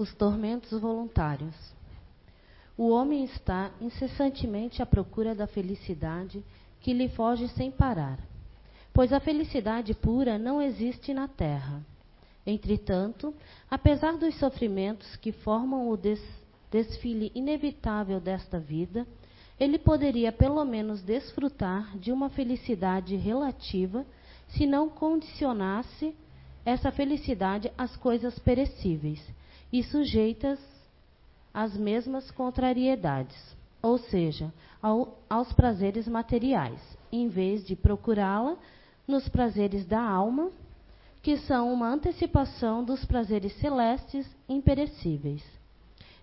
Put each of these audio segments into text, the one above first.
Os tormentos voluntários. O homem está incessantemente à procura da felicidade que lhe foge sem parar, pois a felicidade pura não existe na terra. Entretanto, apesar dos sofrimentos que formam o des desfile inevitável desta vida, ele poderia pelo menos desfrutar de uma felicidade relativa se não condicionasse essa felicidade às coisas perecíveis e sujeitas às mesmas contrariedades, ou seja, ao, aos prazeres materiais, em vez de procurá-la nos prazeres da alma, que são uma antecipação dos prazeres celestes imperecíveis.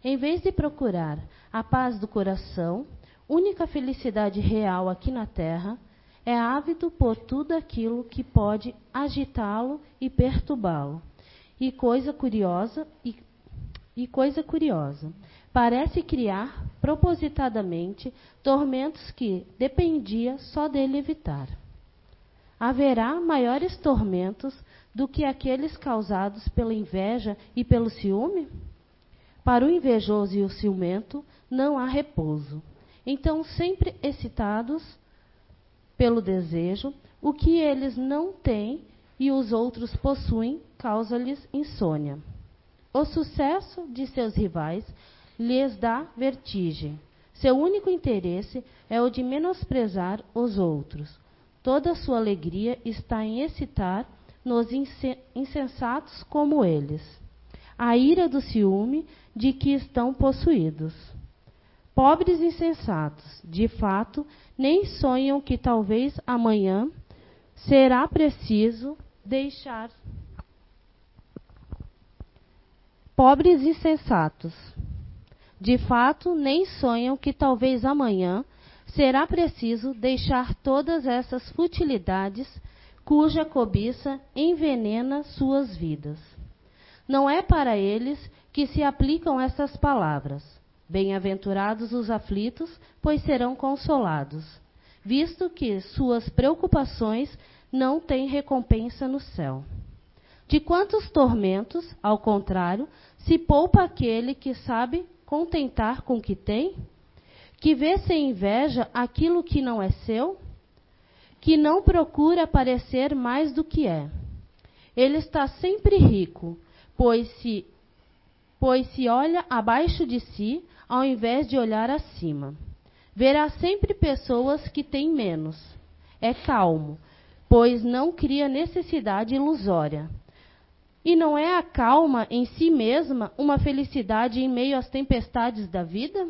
Em vez de procurar a paz do coração, única felicidade real aqui na terra, é ávido por tudo aquilo que pode agitá-lo e perturbá-lo. E coisa curiosa, e, e coisa curiosa, parece criar propositadamente tormentos que dependia só dele evitar. Haverá maiores tormentos do que aqueles causados pela inveja e pelo ciúme? Para o invejoso e o ciumento não há repouso. Então, sempre excitados pelo desejo, o que eles não têm e os outros possuem causa-lhes insônia. O sucesso de seus rivais lhes dá vertigem. Seu único interesse é o de menosprezar os outros. Toda sua alegria está em excitar nos insensatos como eles a ira do ciúme de que estão possuídos. Pobres insensatos, de fato, nem sonham que talvez amanhã será preciso deixar. Pobres insensatos, de fato, nem sonham que talvez amanhã será preciso deixar todas essas futilidades cuja cobiça envenena suas vidas. Não é para eles que se aplicam essas palavras Bem-aventurados os aflitos, pois serão consolados, visto que suas preocupações não têm recompensa no céu. De quantos tormentos, ao contrário, se poupa aquele que sabe contentar com o que tem? Que vê sem inveja aquilo que não é seu? Que não procura parecer mais do que é? Ele está sempre rico, pois se, pois se olha abaixo de si, ao invés de olhar acima. Verá sempre pessoas que têm menos. É calmo, pois não cria necessidade ilusória. E não é a calma em si mesma uma felicidade em meio às tempestades da vida?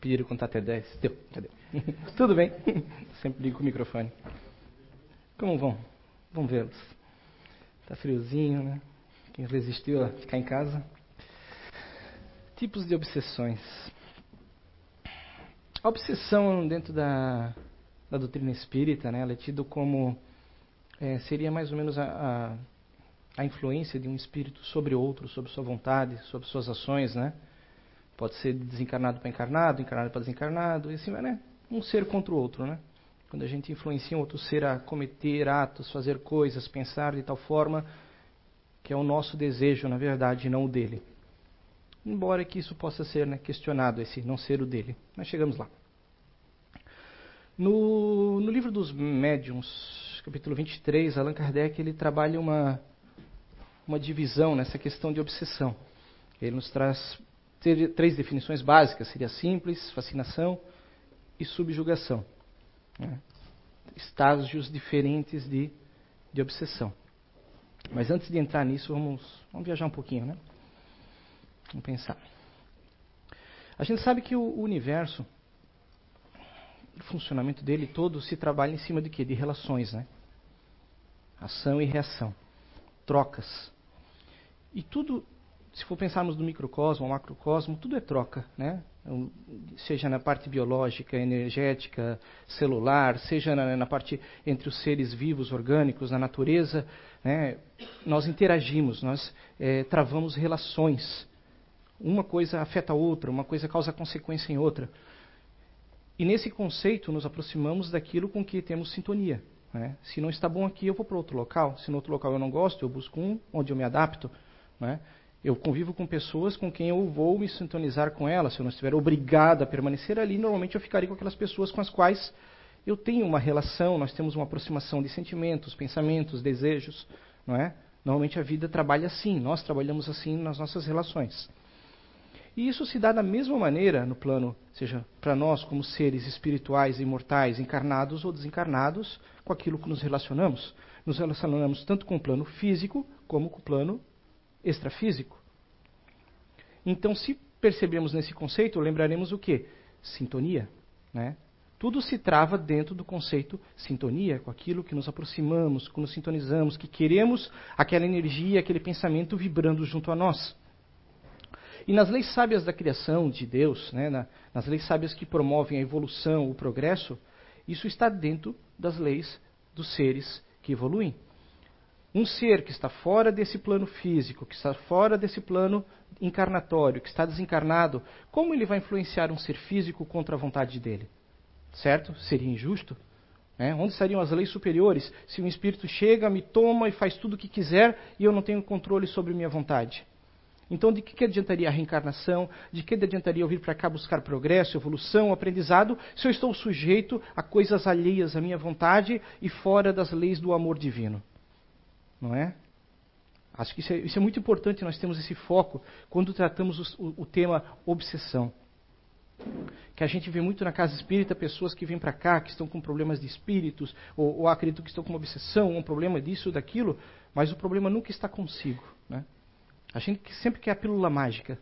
Pediram contar até 10. Deu. Cadê? Tudo bem. Sempre ligo com o microfone. Como vão? Vamos vê-los. Tá friozinho, né? Quem resistiu a ficar em casa? Tipos de obsessões. A obsessão dentro da, da doutrina espírita, né, ela é tido como é, seria mais ou menos a, a, a, influência de um espírito sobre outro, sobre sua vontade, sobre suas ações, né? Pode ser desencarnado para encarnado, encarnado para desencarnado, e assim né? Um ser contra o outro, né? Quando a gente influencia um outro ser a cometer atos, fazer coisas, pensar de tal forma que é o nosso desejo, na verdade, e não o dele. Embora que isso possa ser né, questionado, esse não ser o dele. Mas chegamos lá. No, no livro dos Médiuns, capítulo 23, Allan Kardec ele trabalha uma, uma divisão nessa questão de obsessão. Ele nos traz três definições básicas: seria simples, fascinação e subjugação. Né? Estágios diferentes de, de obsessão. Mas antes de entrar nisso, vamos, vamos viajar um pouquinho, né? Vamos pensar. A gente sabe que o universo, funcionamento dele todo se trabalha em cima de quê? De relações, né? Ação e reação, trocas. E tudo, se for pensarmos no microcosmo, macrocosmo, tudo é troca, né? Então, seja na parte biológica, energética, celular, seja na, na parte entre os seres vivos, orgânicos, na natureza, né, nós interagimos, nós é, travamos relações. Uma coisa afeta a outra, uma coisa causa consequência em outra. E nesse conceito nos aproximamos daquilo com que temos sintonia. Né? Se não está bom aqui, eu vou para outro local. Se no outro local eu não gosto, eu busco um onde eu me adapto. Né? Eu convivo com pessoas com quem eu vou me sintonizar com elas. Se eu não estiver obrigado a permanecer ali, normalmente eu ficaria com aquelas pessoas com as quais eu tenho uma relação, nós temos uma aproximação de sentimentos, pensamentos, desejos, não é? Normalmente a vida trabalha assim, nós trabalhamos assim nas nossas relações. E isso se dá da mesma maneira no plano, seja para nós como seres espirituais, imortais, encarnados ou desencarnados, com aquilo que nos relacionamos. Nos relacionamos tanto com o plano físico como com o plano extrafísico. Então, se percebemos nesse conceito, lembraremos o que? Sintonia. Né? Tudo se trava dentro do conceito sintonia, com aquilo que nos aproximamos, que nos sintonizamos, que queremos aquela energia, aquele pensamento vibrando junto a nós. E nas leis sábias da criação de Deus, né, na, nas leis sábias que promovem a evolução, o progresso, isso está dentro das leis dos seres que evoluem. Um ser que está fora desse plano físico, que está fora desse plano encarnatório, que está desencarnado, como ele vai influenciar um ser físico contra a vontade dele? Certo? Seria injusto? Né? Onde estariam as leis superiores se um espírito chega, me toma e faz tudo o que quiser e eu não tenho controle sobre minha vontade? Então, de que, adiantaria a reencarnação? De que adiantaria eu vir para cá buscar progresso, evolução, aprendizado, se eu estou sujeito a coisas alheias à minha vontade e fora das leis do amor divino? Não é? Acho que isso é, isso é muito importante, nós temos esse foco quando tratamos o, o tema obsessão que a gente vê muito na casa espírita pessoas que vêm para cá, que estão com problemas de espíritos, ou, ou acredito que estão com uma obsessão, um problema disso, daquilo, mas o problema nunca está consigo. Né? A gente sempre quer a pílula mágica.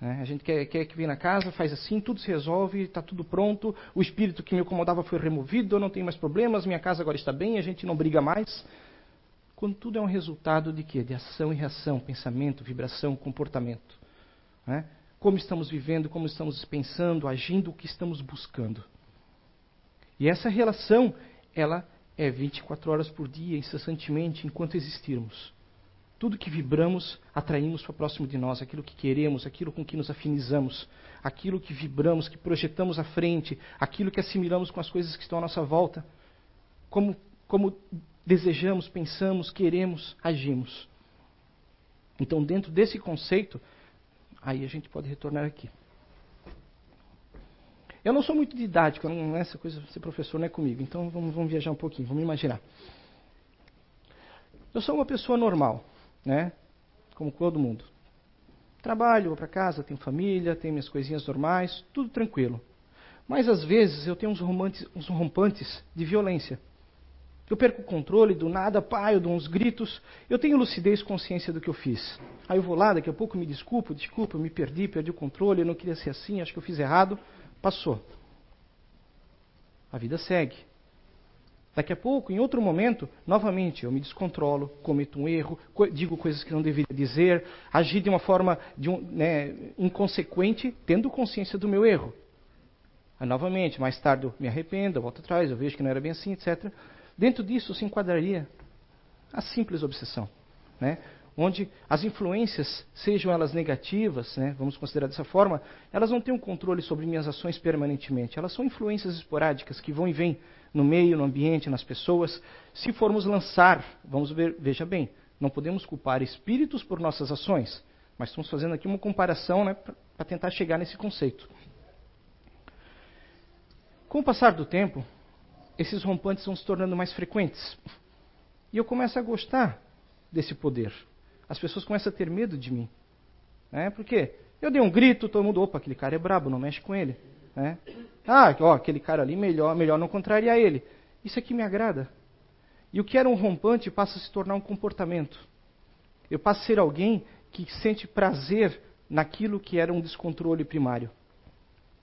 Né? A gente quer, quer, que vem na casa, faz assim, tudo se resolve, está tudo pronto, o espírito que me incomodava foi removido, eu não tenho mais problemas, minha casa agora está bem, a gente não briga mais. Quando tudo é um resultado de quê? De ação e reação, pensamento, vibração, comportamento. Né? Como estamos vivendo, como estamos pensando, agindo, o que estamos buscando. E essa relação, ela é 24 horas por dia, incessantemente, enquanto existirmos. Tudo que vibramos, atraímos para próximo de nós, aquilo que queremos, aquilo com que nos afinizamos, aquilo que vibramos, que projetamos à frente, aquilo que assimilamos com as coisas que estão à nossa volta. Como, como desejamos, pensamos, queremos, agimos. Então, dentro desse conceito, aí a gente pode retornar aqui. Eu não sou muito didático, não é essa coisa, ser professor não é comigo, então vamos, vamos viajar um pouquinho, vamos imaginar. Eu sou uma pessoa normal né? Como todo mundo. Trabalho, vou para casa, tenho família, tenho minhas coisinhas normais, tudo tranquilo. Mas às vezes eu tenho uns, romantes, uns rompantes de violência. Eu perco o controle, do nada, pai, eu dou uns gritos. Eu tenho lucidez, consciência do que eu fiz. Aí eu vou lá, daqui a pouco me desculpo, desculpa, eu me perdi, perdi o controle, eu não queria ser assim, acho que eu fiz errado. Passou. A vida segue. Daqui a pouco, em outro momento, novamente eu me descontrolo, cometo um erro, co digo coisas que não deveria dizer, agir de uma forma de um, né, inconsequente, tendo consciência do meu erro. Aí, novamente, mais tarde eu me arrependo, eu volto atrás, eu vejo que não era bem assim, etc. Dentro disso se enquadraria a simples obsessão. Né? Onde as influências, sejam elas negativas, né, vamos considerar dessa forma, elas não têm um controle sobre minhas ações permanentemente. Elas são influências esporádicas que vão e vêm no meio, no ambiente, nas pessoas. Se formos lançar, vamos ver, veja bem, não podemos culpar espíritos por nossas ações, mas estamos fazendo aqui uma comparação né, para tentar chegar nesse conceito. Com o passar do tempo, esses rompantes vão se tornando mais frequentes. E eu começo a gostar desse poder as pessoas começam a ter medo de mim. Né? Por quê? Eu dei um grito, todo mundo, opa, aquele cara é brabo, não mexe com ele. Né? Ah, ó, aquele cara ali, melhor, melhor não contrariar ele. Isso aqui me agrada. E o que era um rompante passa a se tornar um comportamento. Eu passo a ser alguém que sente prazer naquilo que era um descontrole primário.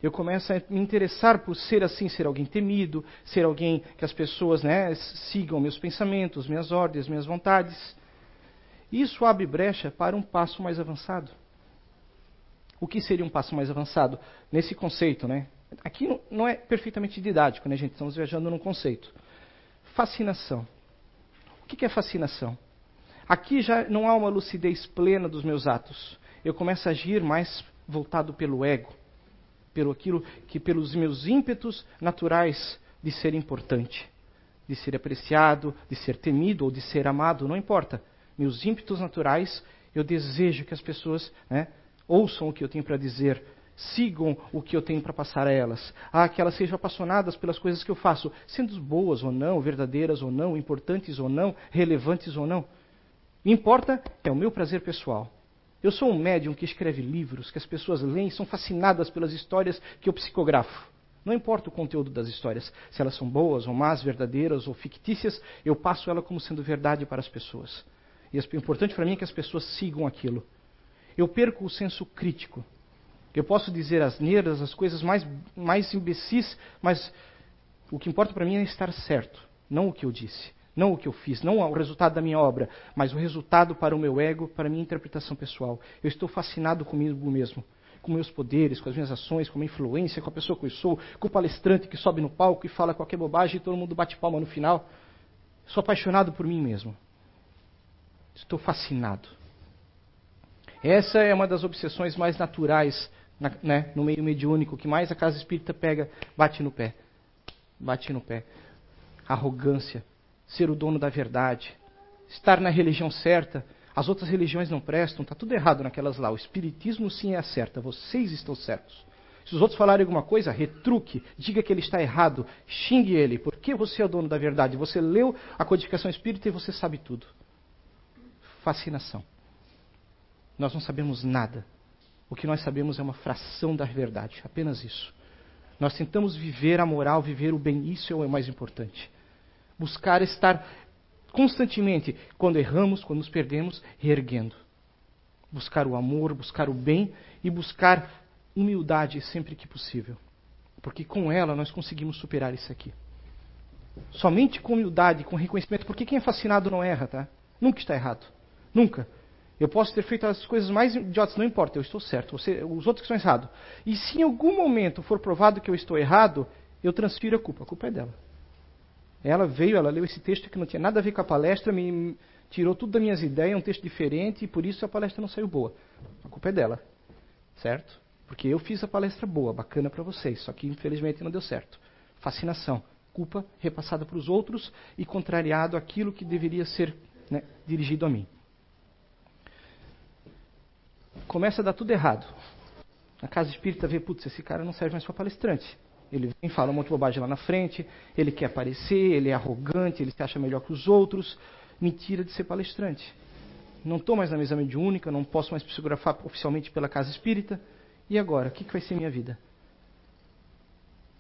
Eu começo a me interessar por ser assim, ser alguém temido, ser alguém que as pessoas né, sigam meus pensamentos, minhas ordens, minhas vontades. Isso abre brecha para um passo mais avançado. O que seria um passo mais avançado? Nesse conceito, né? Aqui não é perfeitamente didático, né, gente? Estamos viajando num conceito. Fascinação. O que é fascinação? Aqui já não há uma lucidez plena dos meus atos. Eu começo a agir mais voltado pelo ego, pelo aquilo que pelos meus ímpetos naturais de ser importante. de ser apreciado, de ser temido ou de ser amado, não importa. Meus ímpetos naturais, eu desejo que as pessoas né, ouçam o que eu tenho para dizer, sigam o que eu tenho para passar a elas. Ah, que elas sejam apaixonadas pelas coisas que eu faço, sendo boas ou não, verdadeiras ou não, importantes ou não, relevantes ou não. Me importa é o meu prazer pessoal. Eu sou um médium que escreve livros que as pessoas leem são fascinadas pelas histórias que eu psicografo. Não importa o conteúdo das histórias, se elas são boas ou más, verdadeiras ou fictícias, eu passo ela como sendo verdade para as pessoas. E o importante para mim é que as pessoas sigam aquilo. Eu perco o senso crítico. Eu posso dizer as neiras, as coisas mais, mais imbecis, mas o que importa para mim é estar certo, não o que eu disse, não o que eu fiz, não o resultado da minha obra, mas o resultado para o meu ego, para a minha interpretação pessoal. Eu estou fascinado comigo mesmo, com meus poderes, com as minhas ações, com a minha influência, com a pessoa que eu sou, com o palestrante que sobe no palco e fala qualquer bobagem e todo mundo bate palma no final. Sou apaixonado por mim mesmo. Estou fascinado. Essa é uma das obsessões mais naturais na, né, no meio mediúnico, que mais a casa espírita pega, bate no pé. Bate no pé. Arrogância, ser o dono da verdade, estar na religião certa. As outras religiões não prestam, está tudo errado naquelas lá. O espiritismo sim é a certa, vocês estão certos. Se os outros falarem alguma coisa, retruque, diga que ele está errado, xingue ele, porque você é o dono da verdade. Você leu a codificação espírita e você sabe tudo. Fascinação. Nós não sabemos nada. O que nós sabemos é uma fração da verdade, apenas isso. Nós tentamos viver a moral, viver o bem, isso é o mais importante. Buscar estar constantemente, quando erramos, quando nos perdemos, reerguendo. Buscar o amor, buscar o bem e buscar humildade sempre que possível. Porque com ela nós conseguimos superar isso aqui. Somente com humildade, com reconhecimento, porque quem é fascinado não erra, tá? Nunca está errado. Nunca. Eu posso ter feito as coisas mais idiotas, não importa, eu estou certo. Você, os outros estão errados. E se em algum momento for provado que eu estou errado, eu transfiro a culpa. A culpa é dela. Ela veio, ela leu esse texto que não tinha nada a ver com a palestra, me tirou tudo das minhas ideias, um texto diferente, e por isso a palestra não saiu boa. A culpa é dela. Certo? Porque eu fiz a palestra boa, bacana para vocês, só que infelizmente não deu certo. Fascinação. Culpa repassada para os outros e contrariado aquilo que deveria ser né, dirigido a mim começa a dar tudo errado. A casa espírita vê, putz, esse cara não serve mais para palestrante. Ele vem, fala um monte de bobagem lá na frente, ele quer aparecer, ele é arrogante, ele se acha melhor que os outros. Mentira de ser palestrante. Não estou mais na mesa mediúnica, não posso mais psicografar oficialmente pela casa espírita. E agora? O que, que vai ser minha vida?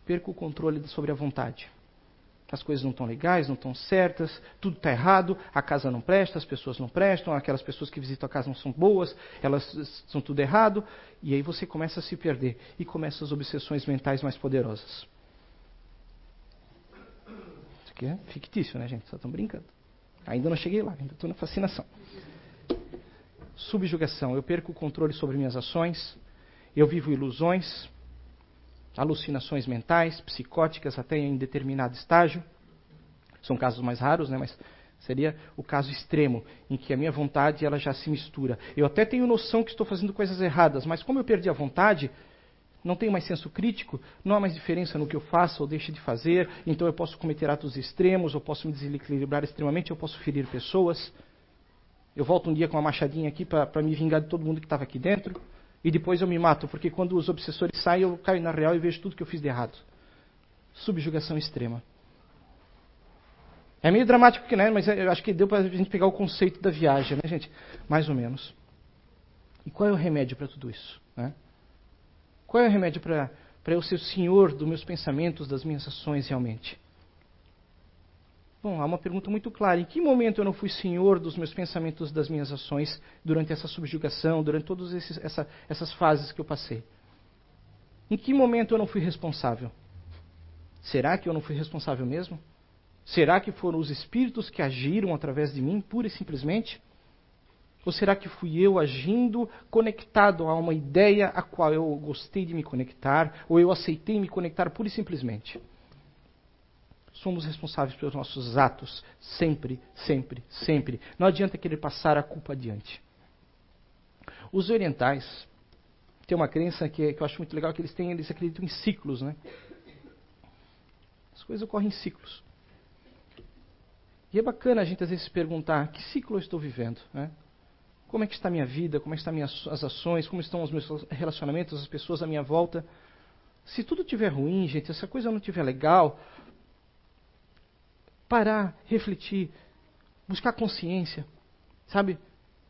Perco o controle sobre a vontade as coisas não estão legais, não estão certas, tudo está errado, a casa não presta, as pessoas não prestam, aquelas pessoas que visitam a casa não são boas, elas são tudo errado, e aí você começa a se perder e começam as obsessões mentais mais poderosas. Isso aqui é fictício, né, gente? Só estão brincando. Ainda não cheguei lá, ainda estou na fascinação. Subjugação. Eu perco o controle sobre minhas ações, eu vivo ilusões, alucinações mentais, psicóticas até em determinado estágio. São casos mais raros, né, mas seria o caso extremo, em que a minha vontade ela já se mistura. Eu até tenho noção que estou fazendo coisas erradas, mas como eu perdi a vontade, não tenho mais senso crítico, não há mais diferença no que eu faço ou deixo de fazer, então eu posso cometer atos extremos, eu posso me desequilibrar extremamente, eu posso ferir pessoas. Eu volto um dia com uma machadinha aqui para me vingar de todo mundo que estava aqui dentro e depois eu me mato, porque quando os obsessores saem, eu caio na real e vejo tudo que eu fiz de errado. Subjugação extrema. É meio dramático, né? mas eu acho que deu para a gente pegar o conceito da viagem, né, gente? Mais ou menos. E qual é o remédio para tudo isso? Né? Qual é o remédio para eu ser o senhor dos meus pensamentos, das minhas ações realmente? Bom, há uma pergunta muito clara. Em que momento eu não fui senhor dos meus pensamentos, das minhas ações, durante essa subjugação, durante todas essa, essas fases que eu passei? Em que momento eu não fui responsável? Será que eu não fui responsável mesmo? Será que foram os espíritos que agiram através de mim, pura e simplesmente? Ou será que fui eu agindo conectado a uma ideia a qual eu gostei de me conectar, ou eu aceitei me conectar pura e simplesmente? Somos responsáveis pelos nossos atos, sempre, sempre, sempre. Não adianta querer passar a culpa adiante. Os orientais têm uma crença que, que eu acho muito legal, que eles têm, eles acreditam em ciclos, né? As coisas ocorrem em ciclos. E é bacana a gente às vezes se perguntar: que ciclo eu estou vivendo? Né? Como é que está a minha vida? Como é que estão as ações? Como estão os meus relacionamentos, as pessoas à minha volta? Se tudo estiver ruim, gente, se essa coisa não estiver legal, parar, refletir, buscar consciência, sabe?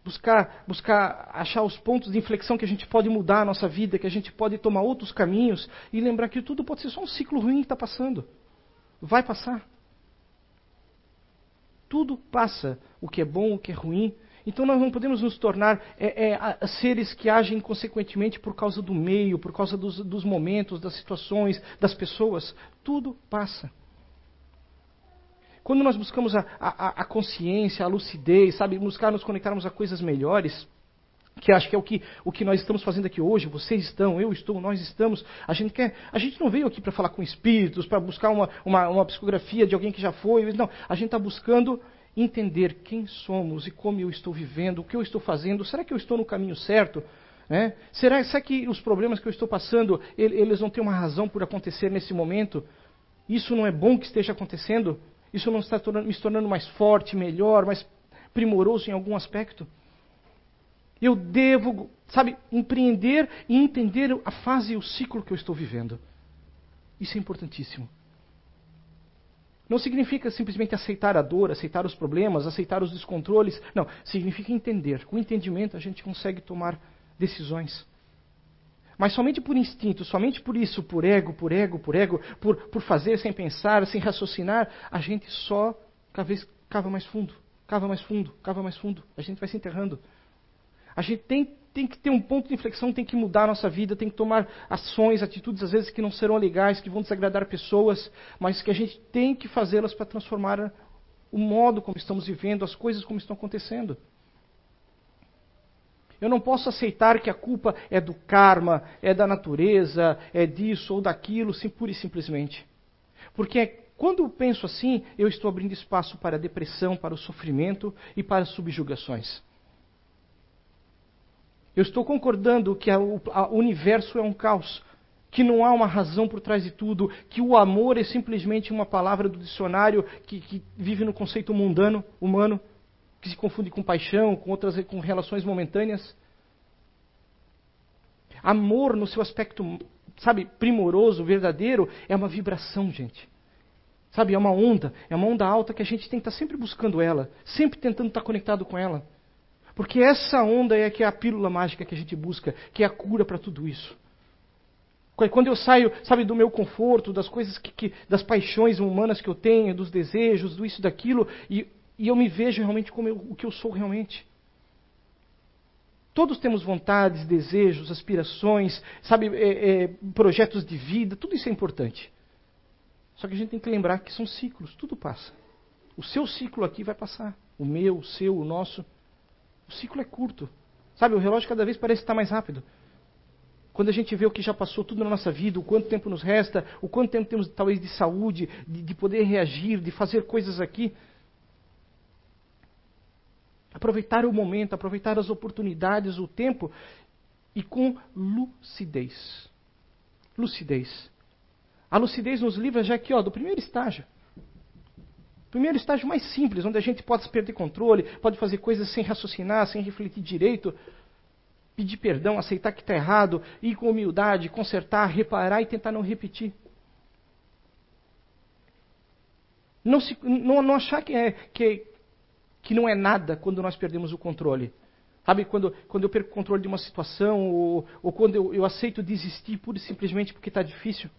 Buscar, buscar achar os pontos de inflexão que a gente pode mudar a nossa vida, que a gente pode tomar outros caminhos e lembrar que tudo pode ser só um ciclo ruim que está passando. Vai passar. Tudo passa. O que é bom, o que é ruim. Então nós não podemos nos tornar é, é, seres que agem consequentemente por causa do meio, por causa dos, dos momentos, das situações, das pessoas. Tudo passa. Quando nós buscamos a, a, a consciência, a lucidez, sabe, buscar nos conectarmos a coisas melhores, que acho que é o que, o que nós estamos fazendo aqui hoje, vocês estão, eu estou, nós estamos. A gente, quer, a gente não veio aqui para falar com espíritos, para buscar uma, uma, uma, psicografia de alguém que já foi. Não, a gente está buscando entender quem somos e como eu estou vivendo, o que eu estou fazendo. Será que eu estou no caminho certo? É? Será, será, que os problemas que eu estou passando, eles não têm uma razão por acontecer nesse momento? Isso não é bom que esteja acontecendo? Isso não está me tornando mais forte, melhor, mais primoroso em algum aspecto? Eu devo, sabe, empreender e entender a fase e o ciclo que eu estou vivendo. Isso é importantíssimo. Não significa simplesmente aceitar a dor, aceitar os problemas, aceitar os descontroles. Não, significa entender. Com entendimento a gente consegue tomar decisões. Mas somente por instinto, somente por isso, por ego, por ego, por ego, por, por fazer sem pensar, sem raciocinar, a gente só cada vez cava mais fundo, cava mais fundo, cava mais fundo. A gente vai se enterrando. A gente tem, tem que ter um ponto de inflexão, tem que mudar a nossa vida, tem que tomar ações, atitudes às vezes que não serão legais, que vão desagradar pessoas, mas que a gente tem que fazê-las para transformar o modo como estamos vivendo, as coisas como estão acontecendo. Eu não posso aceitar que a culpa é do karma, é da natureza, é disso ou daquilo, sim, pura e simplesmente. Porque quando eu penso assim, eu estou abrindo espaço para a depressão, para o sofrimento e para as subjugações. Eu estou concordando que o universo é um caos, que não há uma razão por trás de tudo, que o amor é simplesmente uma palavra do dicionário que, que vive no conceito mundano, humano que se confunde com paixão, com outras com relações momentâneas. Amor no seu aspecto, sabe, primoroso, verdadeiro, é uma vibração, gente. Sabe, é uma onda, é uma onda alta que a gente tem que estar sempre buscando ela, sempre tentando estar conectado com ela. Porque essa onda é que é a pílula mágica que a gente busca, que é a cura para tudo isso. Quando eu saio, sabe, do meu conforto, das coisas que, que, das paixões humanas que eu tenho, dos desejos, do isso, daquilo, e e eu me vejo realmente como eu, o que eu sou realmente. Todos temos vontades, desejos, aspirações, sabe, é, é, projetos de vida, tudo isso é importante. Só que a gente tem que lembrar que são ciclos, tudo passa. O seu ciclo aqui vai passar. O meu, o seu, o nosso. O ciclo é curto. Sabe, o relógio cada vez parece estar mais rápido. Quando a gente vê o que já passou tudo na nossa vida, o quanto tempo nos resta, o quanto tempo temos talvez de saúde, de, de poder reagir, de fazer coisas aqui, Aproveitar o momento, aproveitar as oportunidades, o tempo e com lucidez. Lucidez. A lucidez nos livra já aqui, ó, do primeiro estágio. Primeiro estágio mais simples, onde a gente pode perder controle, pode fazer coisas sem raciocinar, sem refletir direito, pedir perdão, aceitar que está errado, ir com humildade, consertar, reparar e tentar não repetir. Não, se, não, não achar que, é, que, que não é nada quando nós perdemos o controle. Sabe, quando, quando eu perco o controle de uma situação, ou, ou quando eu, eu aceito desistir pura e simplesmente porque está difícil.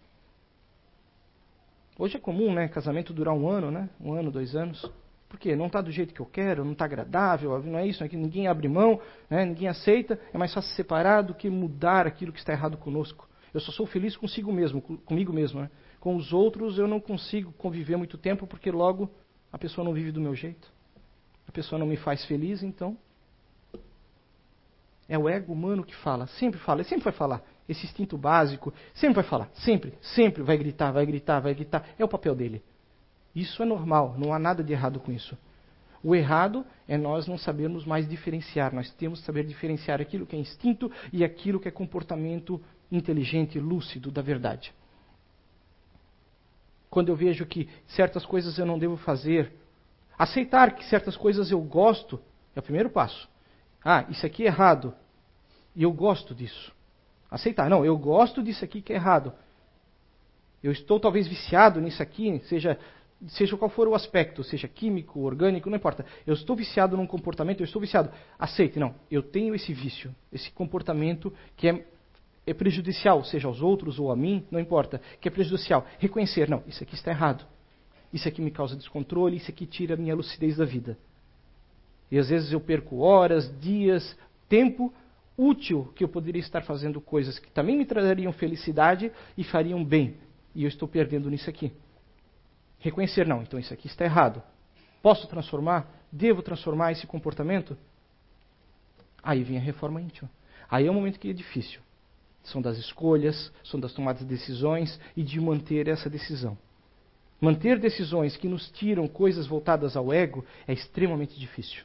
Hoje é comum, né? Casamento durar um ano, né? Um ano, dois anos. Por quê? Não está do jeito que eu quero, não está agradável, não é isso, não é que ninguém abre mão, né? ninguém aceita. É mais fácil separar do que mudar aquilo que está errado conosco. Eu só sou feliz consigo mesmo, comigo mesmo. Né? Com os outros eu não consigo conviver muito tempo porque logo a pessoa não vive do meu jeito a pessoa não me faz feliz, então. É o ego humano que fala, sempre fala, sempre vai falar. Esse instinto básico, sempre vai falar, sempre, sempre vai gritar, vai gritar, vai gritar. É o papel dele. Isso é normal, não há nada de errado com isso. O errado é nós não sabermos mais diferenciar. Nós temos que saber diferenciar aquilo que é instinto e aquilo que é comportamento inteligente, lúcido da verdade. Quando eu vejo que certas coisas eu não devo fazer, Aceitar que certas coisas eu gosto é o primeiro passo. Ah, isso aqui é errado. E eu gosto disso. Aceitar. Não, eu gosto disso aqui que é errado. Eu estou talvez viciado nisso aqui, seja, seja qual for o aspecto, seja químico, orgânico, não importa. Eu estou viciado num comportamento, eu estou viciado. Aceite, não. Eu tenho esse vício, esse comportamento que é, é prejudicial, seja aos outros ou a mim, não importa, que é prejudicial. Reconhecer, não, isso aqui está errado. Isso aqui me causa descontrole, isso aqui tira a minha lucidez da vida. E às vezes eu perco horas, dias, tempo útil que eu poderia estar fazendo coisas que também me trariam felicidade e fariam bem. E eu estou perdendo nisso aqui. Reconhecer, não, então isso aqui está errado. Posso transformar? Devo transformar esse comportamento? Aí vem a reforma íntima. Aí é um momento que é difícil. São das escolhas, são das tomadas de decisões e de manter essa decisão. Manter decisões que nos tiram coisas voltadas ao ego é extremamente difícil.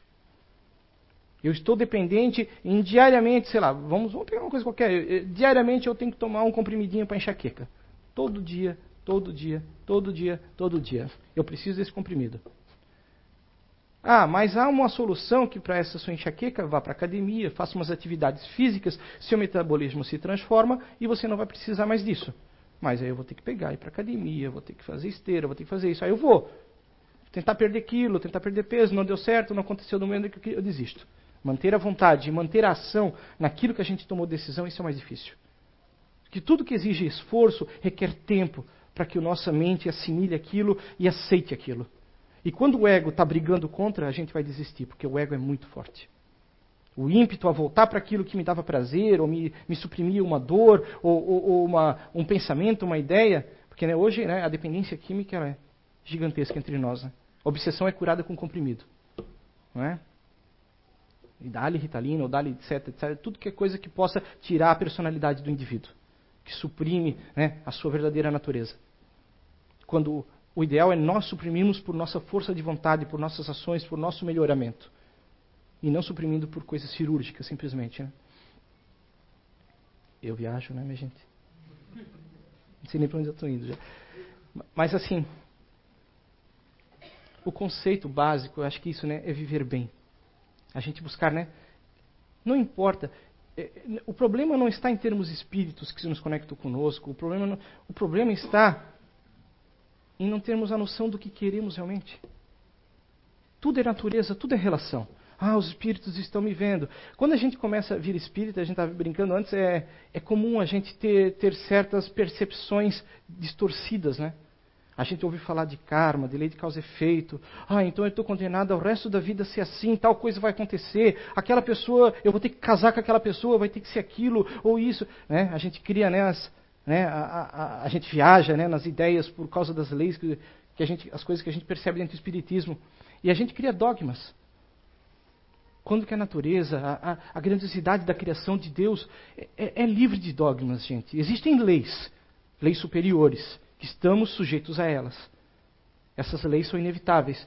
Eu estou dependente em diariamente, sei lá, vamos, vamos pegar uma coisa qualquer. Diariamente eu tenho que tomar um comprimidinho para enxaqueca. Todo dia, todo dia, todo dia, todo dia. Eu preciso desse comprimido. Ah, mas há uma solução que para essa sua enxaqueca, vá para a academia, faça umas atividades físicas, seu metabolismo se transforma e você não vai precisar mais disso. Mas aí eu vou ter que pegar, ir para academia, vou ter que fazer esteira, vou ter que fazer isso. Aí eu vou tentar perder quilo, tentar perder peso, não deu certo, não aconteceu no momento que eu desisto. Manter a vontade, manter a ação naquilo que a gente tomou decisão, isso é mais difícil. Que tudo que exige esforço requer tempo para que a nossa mente assimile aquilo e aceite aquilo. E quando o ego está brigando contra, a gente vai desistir, porque o ego é muito forte o ímpeto a voltar para aquilo que me dava prazer, ou me, me suprimia uma dor, ou, ou, ou uma, um pensamento, uma ideia. Porque né, hoje né, a dependência química é gigantesca entre nós. Né? A obsessão é curada com comprimido. Não é? E dá-lhe ritalina, ou dá-lhe etc, etc. Tudo que é coisa que possa tirar a personalidade do indivíduo. Que suprime né, a sua verdadeira natureza. Quando o ideal é nós suprimirmos por nossa força de vontade, por nossas ações, por nosso melhoramento e não suprimindo por coisas cirúrgicas, simplesmente. Né? Eu viajo, né, minha gente? Não sei nem para onde eu estou indo já. Mas assim, o conceito básico, eu acho que isso né, é viver bem. A gente buscar, né? Não importa. É, o problema não está em termos espíritos que se nos conectam conosco. O problema, não, o problema está em não termos a noção do que queremos realmente. Tudo é natureza, tudo é relação. Ah, os espíritos estão me vendo. Quando a gente começa a vir espírita, a gente estava brincando antes, é, é comum a gente ter, ter certas percepções distorcidas, né? A gente ouve falar de karma, de lei de causa e efeito. Ah, então eu estou condenado ao resto da vida a ser assim, tal coisa vai acontecer. Aquela pessoa, eu vou ter que casar com aquela pessoa, vai ter que ser aquilo ou isso. Né? A gente cria, né, as, né, a, a, a, gente viaja né, nas ideias por causa das leis, que, que a gente, as coisas que a gente percebe dentro do Espiritismo. E a gente cria dogmas. Quando que a natureza, a, a grandiosidade da criação de Deus é, é, é livre de dogmas, gente. Existem leis, leis superiores, que estamos sujeitos a elas. Essas leis são inevitáveis.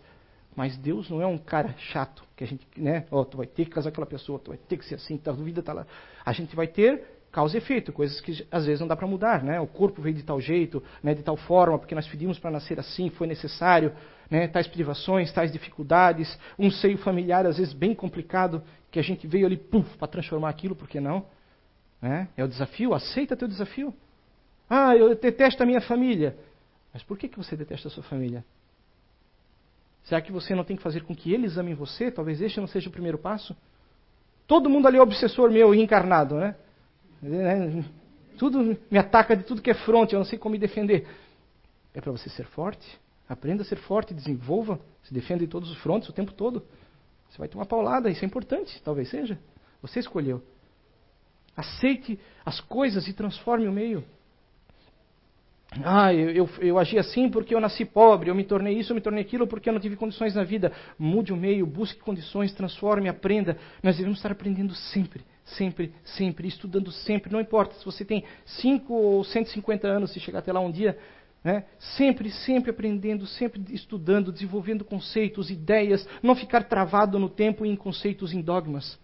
Mas Deus não é um cara chato, que a gente, né, ó, oh, tu vai ter que casar com aquela pessoa, tu vai ter que ser assim, tua vida está lá. A gente vai ter causa e efeito, coisas que às vezes não dá para mudar, né? O corpo veio de tal jeito, né, de tal forma, porque nós pedimos para nascer assim, foi necessário né, tais privações, tais dificuldades, um seio familiar às vezes bem complicado, que a gente veio ali para transformar aquilo, por que não? Né? É o desafio, aceita teu desafio. Ah, eu detesto a minha família. Mas por que, que você detesta a sua família? Será que você não tem que fazer com que eles amem você? Talvez este não seja o primeiro passo? Todo mundo ali é obsessor meu reencarnado, né? né? Tudo me ataca de tudo que é fronte, eu não sei como me defender. É para você ser forte? Aprenda a ser forte, desenvolva, se defenda em todos os frontes o tempo todo. Você vai tomar paulada, isso é importante, talvez seja. Você escolheu. Aceite as coisas e transforme o meio. Ah, eu, eu, eu, agi assim porque eu nasci pobre, eu me tornei isso, eu me tornei aquilo porque eu não tive condições na vida. Mude o meio, busque condições, transforme, aprenda. Nós devemos estar aprendendo sempre, sempre, sempre, estudando sempre. Não importa se você tem 5 ou 150 anos, se chegar até lá um dia, né? Sempre, sempre aprendendo, sempre estudando, desenvolvendo conceitos, ideias, não ficar travado no tempo em conceitos, em dogmas.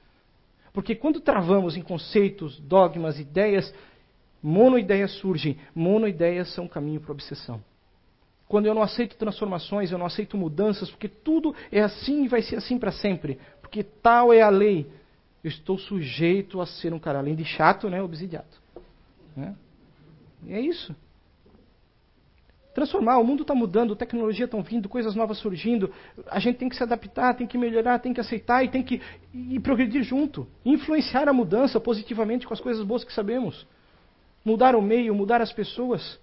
Porque quando travamos em conceitos, dogmas, ideias, monoideias surgem. Monoideias são caminho para obsessão. quando eu não aceito transformações, eu não aceito mudanças, porque tudo é assim e vai ser assim para sempre, porque tal é a lei, eu estou sujeito a ser um cara, além de chato, né, obsidiado. Né? É isso. Transformar, o mundo está mudando, tecnologia está vindo, coisas novas surgindo. A gente tem que se adaptar, tem que melhorar, tem que aceitar e tem que e progredir junto. Influenciar a mudança positivamente com as coisas boas que sabemos. Mudar o meio, mudar as pessoas.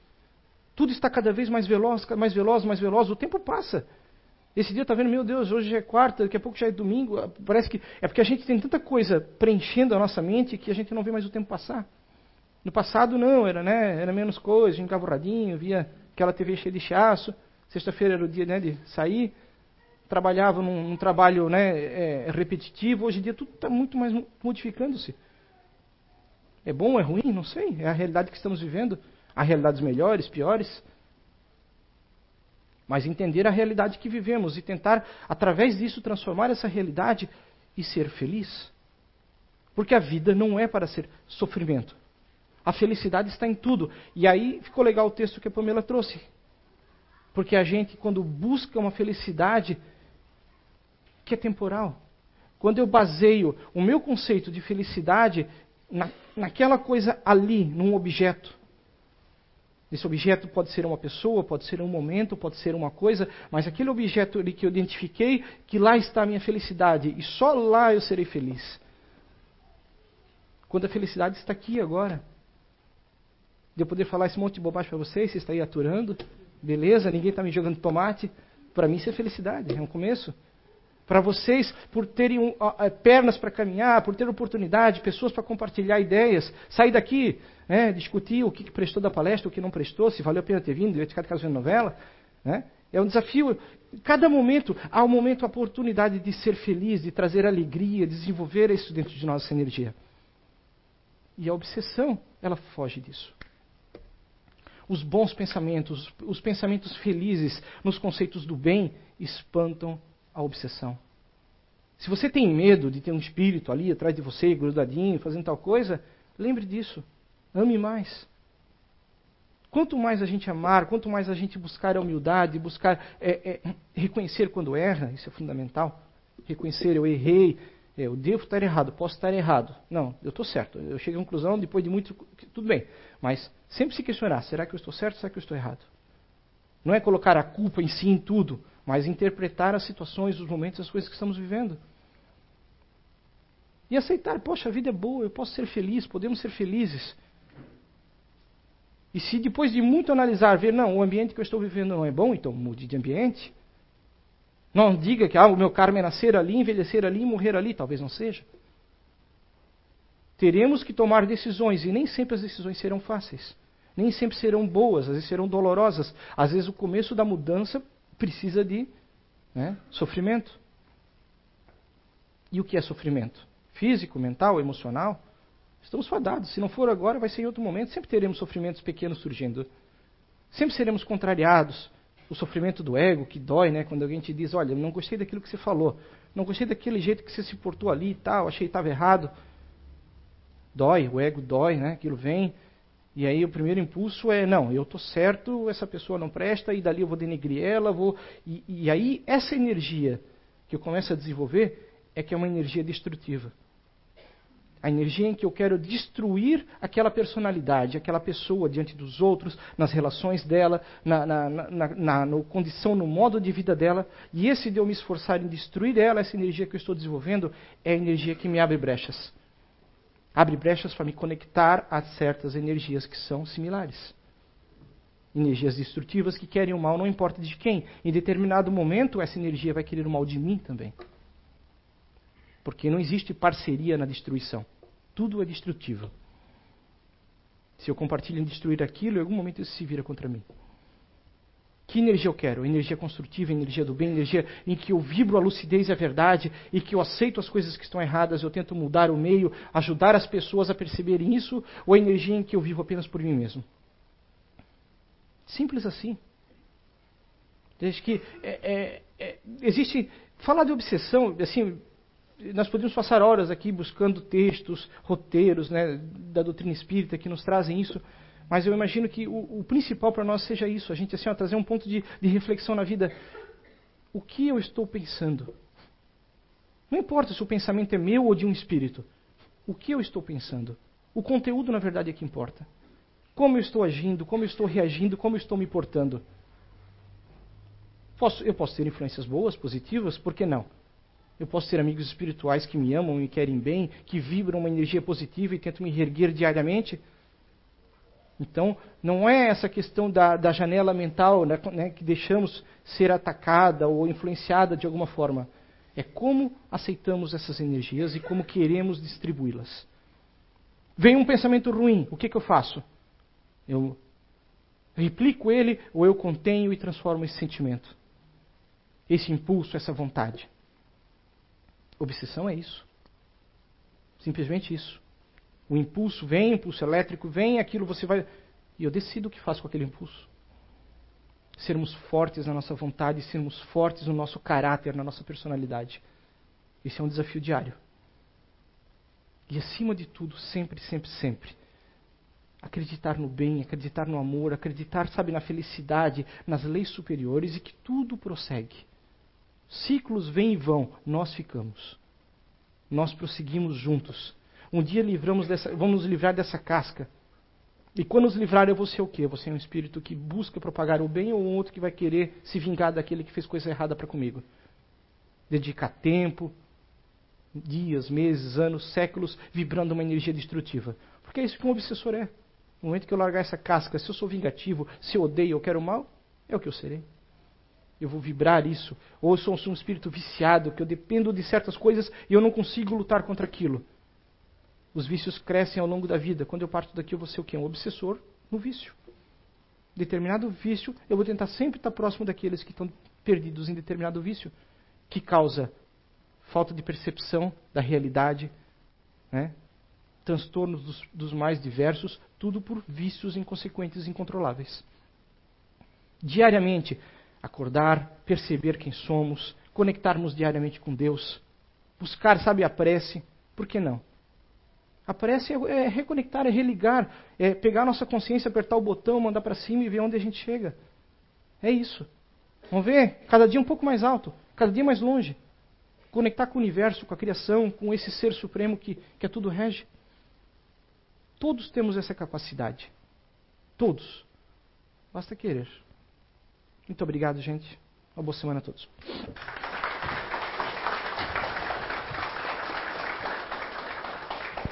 Tudo está cada vez mais veloz, mais veloz, mais veloz. O tempo passa. Esse dia está vendo, meu Deus, hoje já é quarta, daqui a pouco já é domingo. Parece que é porque a gente tem tanta coisa preenchendo a nossa mente que a gente não vê mais o tempo passar. No passado não, era, né, era menos coisa, a gente ficava radinho, via aquela TV cheia de chaço. Sexta-feira era o dia né, de sair. Trabalhava num, num trabalho né, é, repetitivo. Hoje em dia tudo está muito mais modificando-se. É bom, é ruim? Não sei. É a realidade que estamos vivendo. Há realidades melhores, piores. Mas entender a realidade que vivemos e tentar, através disso, transformar essa realidade e ser feliz. Porque a vida não é para ser sofrimento. A felicidade está em tudo. E aí ficou legal o texto que a Pamela trouxe. Porque a gente, quando busca uma felicidade que é temporal, quando eu baseio o meu conceito de felicidade na, naquela coisa ali, num objeto. Esse objeto pode ser uma pessoa, pode ser um momento, pode ser uma coisa, mas aquele objeto que eu identifiquei, que lá está a minha felicidade, e só lá eu serei feliz. Quando a felicidade está aqui agora de eu poder falar esse monte de bobagem para vocês, vocês estão aí aturando, beleza, ninguém está me jogando tomate. Para mim isso é felicidade, é um começo. Para vocês, por terem uh, pernas para caminhar, por ter oportunidade, pessoas para compartilhar ideias, sair daqui, né, discutir o que, que, prestou da palestra, o que não prestou, se valeu a pena ter vindo, devia ter ficado vendo novela. Né? É um desafio. Cada momento há um momento, a oportunidade de ser feliz, de trazer alegria, desenvolver isso dentro de nós, essa energia. E a obsessão, ela foge disso os bons pensamentos, os pensamentos felizes nos conceitos do bem espantam a obsessão. Se você tem medo de ter um espírito ali atrás de você, grudadinho, fazendo tal coisa, lembre disso. Ame mais. Quanto mais a gente amar, quanto mais a gente buscar a humildade, buscar é, é, reconhecer quando erra, isso é fundamental. Reconhecer, eu errei, eu devo estar errado, posso estar errado. Não, eu estou certo. Eu cheguei à conclusão depois de muito. Tudo bem. Mas sempre se questionar: será que eu estou certo será que eu estou errado? Não é colocar a culpa em si em tudo, mas interpretar as situações, os momentos, as coisas que estamos vivendo. E aceitar: poxa, a vida é boa, eu posso ser feliz, podemos ser felizes. E se depois de muito analisar, ver, não, o ambiente que eu estou vivendo não é bom, então mude de ambiente. Não diga que ah, o meu karma é nascer ali, envelhecer ali, morrer ali. Talvez não seja. Teremos que tomar decisões e nem sempre as decisões serão fáceis. Nem sempre serão boas, às vezes serão dolorosas. Às vezes o começo da mudança precisa de né, sofrimento. E o que é sofrimento? Físico, mental, emocional? Estamos fadados. Se não for agora, vai ser em outro momento. Sempre teremos sofrimentos pequenos surgindo. Sempre seremos contrariados o sofrimento do ego, que dói, né? Quando alguém te diz, olha, não gostei daquilo que você falou, não gostei daquele jeito que você se portou ali e tal, achei que estava errado. Dói, o ego dói, né? Aquilo vem. E aí o primeiro impulso é, não, eu estou certo, essa pessoa não presta, e dali eu vou denegrir ela, vou... E, e aí essa energia que eu começo a desenvolver é que é uma energia destrutiva. A energia em que eu quero destruir aquela personalidade, aquela pessoa diante dos outros, nas relações dela, na, na, na, na, na condição, no modo de vida dela. E esse de eu me esforçar em destruir ela, essa energia que eu estou desenvolvendo, é a energia que me abre brechas. Abre brechas para me conectar a certas energias que são similares. Energias destrutivas que querem o mal, não importa de quem. Em determinado momento, essa energia vai querer o mal de mim também. Porque não existe parceria na destruição. Tudo é destrutivo. Se eu compartilho em destruir aquilo, em algum momento isso se vira contra mim. Que energia eu quero? Energia construtiva, energia do bem, energia em que eu vibro a lucidez e a verdade e que eu aceito as coisas que estão erradas, eu tento mudar o meio, ajudar as pessoas a perceberem isso, ou energia em que eu vivo apenas por mim mesmo? Simples assim. Desde que é, é, é, existe. Falar de obsessão, assim, nós podemos passar horas aqui buscando textos, roteiros né, da doutrina espírita que nos trazem isso, Mas eu imagino que o, o principal para nós seja isso, a gente assim, ó, trazer um ponto de, de reflexão na vida. O que eu estou pensando? Não importa se o pensamento é meu ou de um espírito. O que eu estou pensando? O conteúdo, na verdade, é que importa. Como eu estou agindo, como eu estou reagindo, como eu estou me portando. Posso, eu posso ter influências boas, positivas, por que não? Eu posso ter amigos espirituais que me amam e querem bem, que vibram uma energia positiva e tentam me reerguer diariamente. Então, não é essa questão da, da janela mental né, né, que deixamos ser atacada ou influenciada de alguma forma. É como aceitamos essas energias e como queremos distribuí-las. Vem um pensamento ruim, o que, que eu faço? Eu replico ele ou eu contenho e transformo esse sentimento, esse impulso, essa vontade. Obsessão é isso. Simplesmente isso. O impulso vem, impulso elétrico vem, aquilo você vai. E eu decido o que faço com aquele impulso. Sermos fortes na nossa vontade, sermos fortes no nosso caráter, na nossa personalidade. Esse é um desafio diário. E acima de tudo, sempre, sempre, sempre, acreditar no bem, acreditar no amor, acreditar, sabe, na felicidade, nas leis superiores e que tudo prossegue. Ciclos vêm e vão, nós ficamos. Nós prosseguimos juntos um dia livramos dessa, vamos nos livrar dessa casca. E quando nos livrar, eu vou ser o quê? Vou ser um espírito que busca propagar o bem ou um outro que vai querer se vingar daquele que fez coisa errada para comigo? Dedicar tempo, dias, meses, anos, séculos, vibrando uma energia destrutiva. Porque é isso que um obsessor é. No momento que eu largar essa casca, se eu sou vingativo, se eu odeio, eu quero mal, é o que eu serei. Eu vou vibrar isso. Ou eu sou um espírito viciado, que eu dependo de certas coisas e eu não consigo lutar contra aquilo. Os vícios crescem ao longo da vida. Quando eu parto daqui, eu vou ser o quê? Um obsessor no vício. Determinado vício, eu vou tentar sempre estar próximo daqueles que estão perdidos em determinado vício, que causa falta de percepção da realidade, né? transtornos dos, dos mais diversos, tudo por vícios inconsequentes e incontroláveis. Diariamente, acordar, perceber quem somos, conectarmos diariamente com Deus, buscar, sabe, a prece, por que não? A prece é, é reconectar, é religar, é pegar nossa consciência, apertar o botão, mandar para cima e ver onde a gente chega. É isso. Vamos ver? Cada dia um pouco mais alto, cada dia mais longe. Conectar com o universo, com a criação, com esse ser supremo que, que é tudo rege. Todos temos essa capacidade. Todos. Basta querer. Muito obrigado, gente. Uma boa semana a todos.